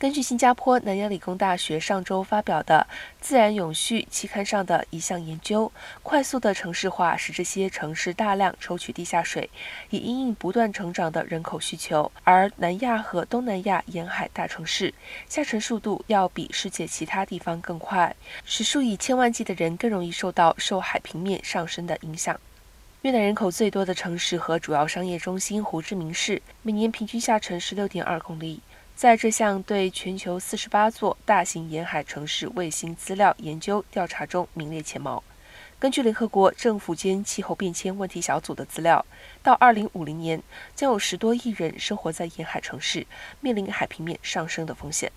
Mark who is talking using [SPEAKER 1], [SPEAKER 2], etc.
[SPEAKER 1] 根据新加坡南洋理工大学上周发表的《自然永续》期刊上的一项研究，快速的城市化使这些城市大量抽取地下水，以应应不断成长的人口需求。而南亚和东南亚沿海大城市下沉速度要比世界其他地方更快，使数以千万计的人更容易受到受海平面上升的影响。越南人口最多的城市和主要商业中心胡志明市，每年平均下沉十六点二公里。在这项对全球四十八座大型沿海城市卫星资料研究调查中名列前茅。根据联合国政府间气候变迁问题小组的资料，到二零五零年，将有十多亿人生活在沿海城市，面临海平面上升的风险。